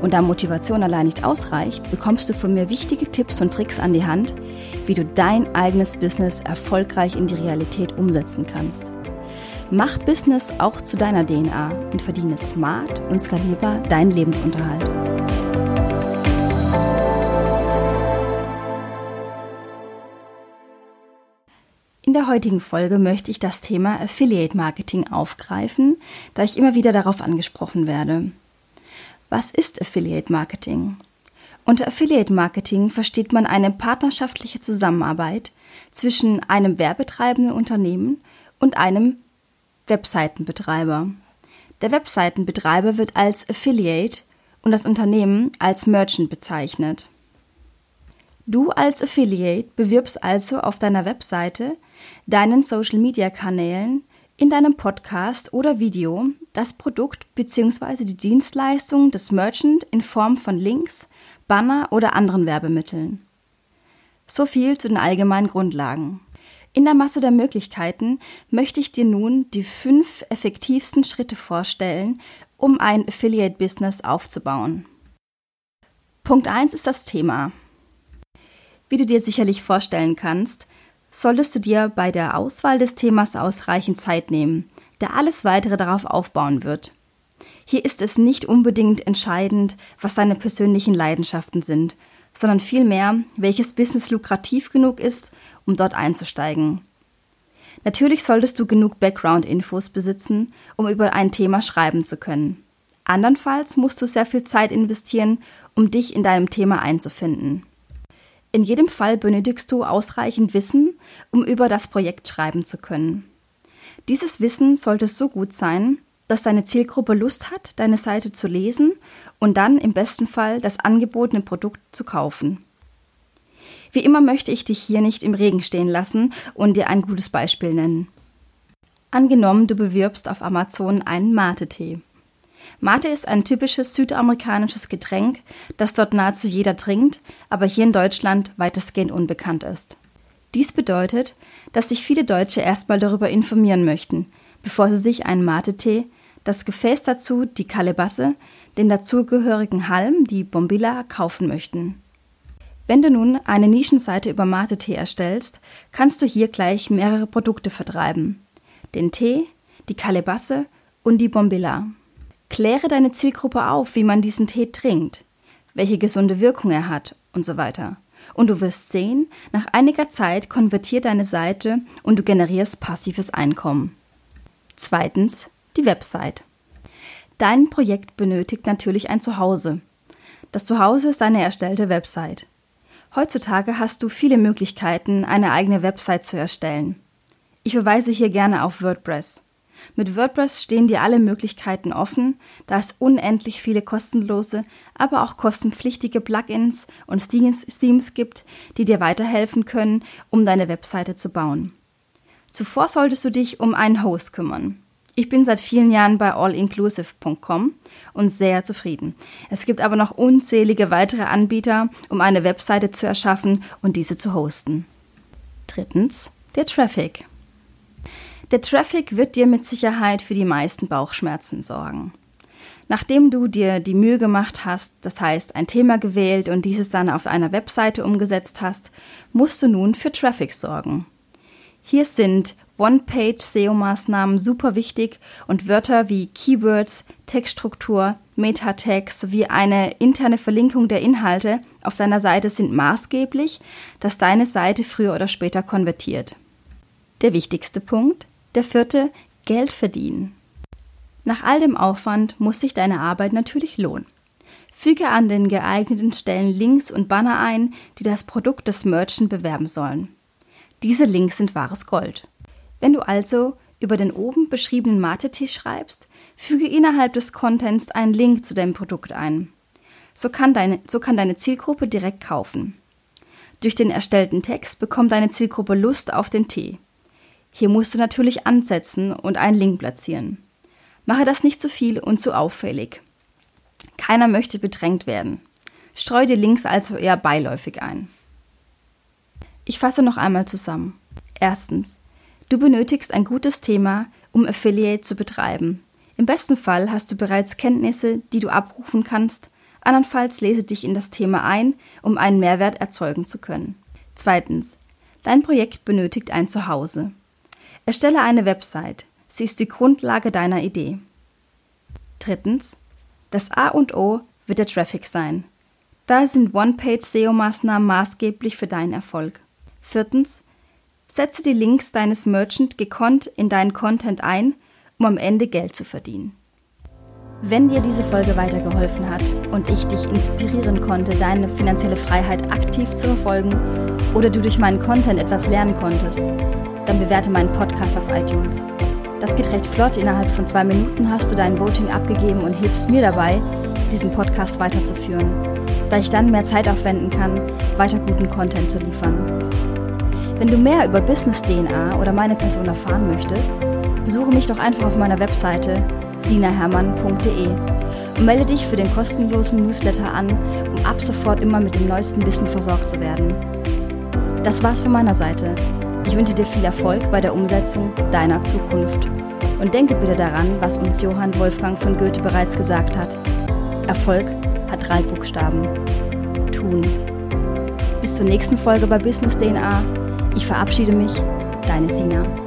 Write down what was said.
Und da Motivation allein nicht ausreicht, bekommst du von mir wichtige Tipps und Tricks an die Hand, wie du dein eigenes Business erfolgreich in die Realität umsetzen kannst. Mach Business auch zu deiner DNA und verdiene smart und skalierbar deinen Lebensunterhalt. In der heutigen Folge möchte ich das Thema Affiliate Marketing aufgreifen, da ich immer wieder darauf angesprochen werde. Was ist Affiliate Marketing? Unter Affiliate Marketing versteht man eine partnerschaftliche Zusammenarbeit zwischen einem werbetreibenden Unternehmen und einem Webseitenbetreiber. Der Webseitenbetreiber wird als Affiliate und das Unternehmen als Merchant bezeichnet. Du als Affiliate bewirbst also auf deiner Webseite, deinen Social-Media-Kanälen, in deinem Podcast oder Video das Produkt bzw. die Dienstleistung des Merchant in Form von Links, Banner oder anderen Werbemitteln. So viel zu den allgemeinen Grundlagen. In der Masse der Möglichkeiten möchte ich dir nun die fünf effektivsten Schritte vorstellen, um ein Affiliate-Business aufzubauen. Punkt 1 ist das Thema. Wie du dir sicherlich vorstellen kannst, solltest du dir bei der Auswahl des Themas ausreichend Zeit nehmen, da alles weitere darauf aufbauen wird. Hier ist es nicht unbedingt entscheidend, was deine persönlichen Leidenschaften sind, sondern vielmehr, welches Business lukrativ genug ist, um dort einzusteigen. Natürlich solltest du genug Background-Infos besitzen, um über ein Thema schreiben zu können. Andernfalls musst du sehr viel Zeit investieren, um dich in deinem Thema einzufinden. In jedem Fall benötigst du ausreichend Wissen, um über das Projekt schreiben zu können. Dieses Wissen sollte so gut sein, dass deine Zielgruppe Lust hat, deine Seite zu lesen und dann im besten Fall das angebotene Produkt zu kaufen. Wie immer möchte ich dich hier nicht im Regen stehen lassen und dir ein gutes Beispiel nennen. Angenommen, du bewirbst auf Amazon einen Mate-Tee. Mate ist ein typisches südamerikanisches Getränk, das dort nahezu jeder trinkt, aber hier in Deutschland weitestgehend unbekannt ist. Dies bedeutet, dass sich viele Deutsche erstmal darüber informieren möchten, bevor sie sich einen Mate-Tee, das Gefäß dazu, die Kalebasse, den dazugehörigen Halm, die Bombilla, kaufen möchten. Wenn du nun eine Nischenseite über Mate-Tee erstellst, kannst du hier gleich mehrere Produkte vertreiben. Den Tee, die Kalebasse und die Bombilla. Kläre deine Zielgruppe auf, wie man diesen Tee trinkt, welche gesunde Wirkung er hat und so weiter. Und du wirst sehen, nach einiger Zeit konvertiert deine Seite und du generierst passives Einkommen. Zweitens, die Website. Dein Projekt benötigt natürlich ein Zuhause. Das Zuhause ist deine erstellte Website. Heutzutage hast du viele Möglichkeiten, eine eigene Website zu erstellen. Ich verweise hier gerne auf WordPress. Mit WordPress stehen dir alle Möglichkeiten offen, da es unendlich viele kostenlose, aber auch kostenpflichtige Plugins und Themes, gibt, die dir weiterhelfen können, um deine Webseite zu bauen. Zuvor solltest du dich um einen Host kümmern. Ich bin seit vielen Jahren bei allinclusive.com und sehr zufrieden. Es gibt aber noch unzählige weitere Anbieter, um eine Webseite zu erschaffen und diese zu hosten. Drittens, der Traffic. Der Traffic wird dir mit Sicherheit für die meisten Bauchschmerzen sorgen. Nachdem du dir die Mühe gemacht hast, das heißt ein Thema gewählt und dieses dann auf einer Webseite umgesetzt hast, musst du nun für Traffic sorgen. Hier sind One-Page-SEO-Maßnahmen super wichtig und Wörter wie Keywords, Textstruktur, Meta-Tags sowie eine interne Verlinkung der Inhalte auf deiner Seite sind maßgeblich, dass deine Seite früher oder später konvertiert. Der wichtigste Punkt, der vierte, Geld verdienen. Nach all dem Aufwand muss sich deine Arbeit natürlich lohnen. Füge an den geeigneten Stellen Links und Banner ein, die das Produkt des Merchant bewerben sollen. Diese Links sind wahres Gold. Wenn du also über den oben beschriebenen Mate-Tee schreibst, füge innerhalb des Contents einen Link zu deinem Produkt ein. So kann, deine, so kann deine Zielgruppe direkt kaufen. Durch den erstellten Text bekommt deine Zielgruppe Lust auf den Tee. Hier musst du natürlich ansetzen und einen Link platzieren. Mache das nicht zu viel und zu auffällig. Keiner möchte bedrängt werden. Streu die Links also eher beiläufig ein. Ich fasse noch einmal zusammen. Erstens. Du benötigst ein gutes Thema, um Affiliate zu betreiben. Im besten Fall hast du bereits Kenntnisse, die du abrufen kannst, andernfalls lese dich in das Thema ein, um einen Mehrwert erzeugen zu können. Zweitens. Dein Projekt benötigt ein Zuhause. Erstelle eine Website. Sie ist die Grundlage deiner Idee. Drittens. Das A und O wird der Traffic sein. Da sind One-Page-SEO-Maßnahmen maßgeblich für deinen Erfolg. Viertens. Setze die Links deines Merchant gekonnt in deinen Content ein, um am Ende Geld zu verdienen. Wenn dir diese Folge weitergeholfen hat und ich dich inspirieren konnte, deine finanzielle Freiheit aktiv zu verfolgen oder du durch meinen Content etwas lernen konntest, dann bewerte meinen Podcast auf iTunes. Das geht recht flott. Innerhalb von zwei Minuten hast du dein Voting abgegeben und hilfst mir dabei, diesen Podcast weiterzuführen, da ich dann mehr Zeit aufwenden kann, weiter guten Content zu liefern. Wenn du mehr über Business DNA oder meine Person erfahren möchtest, besuche mich doch einfach auf meiner Webseite sinahermann.de und melde dich für den kostenlosen Newsletter an, um ab sofort immer mit dem neuesten Wissen versorgt zu werden. Das war's von meiner Seite. Ich wünsche dir viel Erfolg bei der Umsetzung deiner Zukunft. Und denke bitte daran, was uns Johann Wolfgang von Goethe bereits gesagt hat. Erfolg hat drei Buchstaben. Tun. Bis zur nächsten Folge bei Business DNA. Ich verabschiede mich, deine Sina.